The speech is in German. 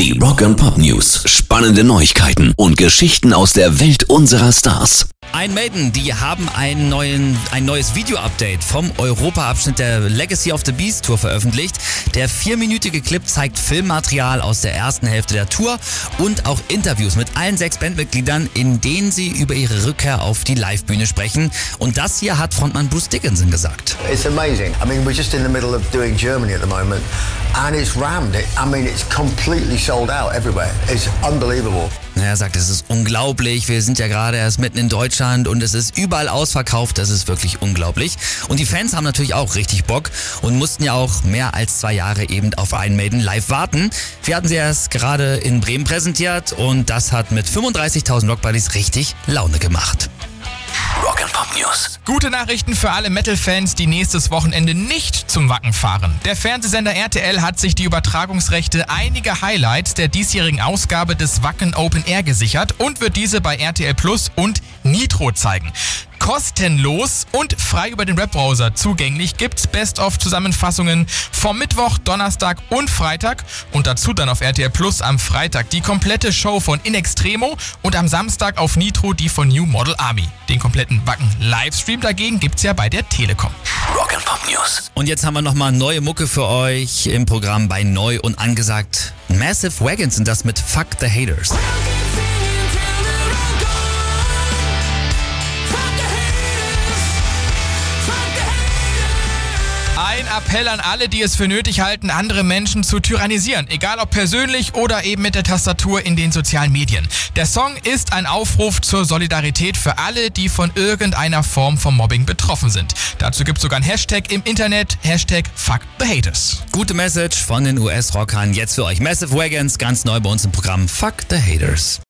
Die Rock and Pop News. Spannende Neuigkeiten und Geschichten aus der Welt unserer Stars. Ein Maiden, die haben einen neuen, ein neues Video-Update vom Europa-Abschnitt der Legacy of the Beast Tour veröffentlicht. Der vierminütige Clip zeigt Filmmaterial aus der ersten Hälfte der Tour und auch Interviews mit allen sechs Bandmitgliedern, in denen sie über ihre Rückkehr auf die Livebühne sprechen. Und das hier hat Frontmann Bruce Dickinson gesagt. It's amazing. I mean, we're just in the middle of doing Germany at the moment, and it's rammed. It, I mean, it's completely sold out everywhere. It's unbelievable. Er sagt, es ist unglaublich. Wir sind ja gerade erst mitten in Deutschland und es ist überall ausverkauft. Das ist wirklich unglaublich. Und die Fans haben natürlich auch richtig Bock und mussten ja auch mehr als zwei Jahre eben auf Iron Maiden live warten. Wir hatten sie erst gerade in Bremen präsentiert und das hat mit 35.000 Rockbuddies richtig Laune gemacht. Gute Nachrichten für alle Metal-Fans, die nächstes Wochenende nicht zum Wacken fahren. Der Fernsehsender RTL hat sich die Übertragungsrechte einiger Highlights der diesjährigen Ausgabe des Wacken Open Air gesichert und wird diese bei RTL Plus und Nitro zeigen kostenlos und frei über den Webbrowser zugänglich gibt's Best-of-Zusammenfassungen vom Mittwoch, Donnerstag und Freitag und dazu dann auf RTL Plus am Freitag die komplette Show von In Extremo und am Samstag auf Nitro die von New Model Army. Den kompletten Wacken-Livestream dagegen gibt's ja bei der Telekom. Rock and Pop News. Und jetzt haben wir nochmal neue Mucke für euch im Programm bei Neu und angesagt. Massive Wagons sind das mit Fuck the Haters. Ein Appell an alle, die es für nötig halten, andere Menschen zu tyrannisieren, egal ob persönlich oder eben mit der Tastatur in den sozialen Medien. Der Song ist ein Aufruf zur Solidarität für alle, die von irgendeiner Form vom Mobbing betroffen sind. Dazu gibt es sogar ein Hashtag im Internet, Hashtag Fuck the Haters. Gute Message von den US-Rockern jetzt für euch. Massive Wagons, ganz neu bei uns im Programm Fuck the Haters.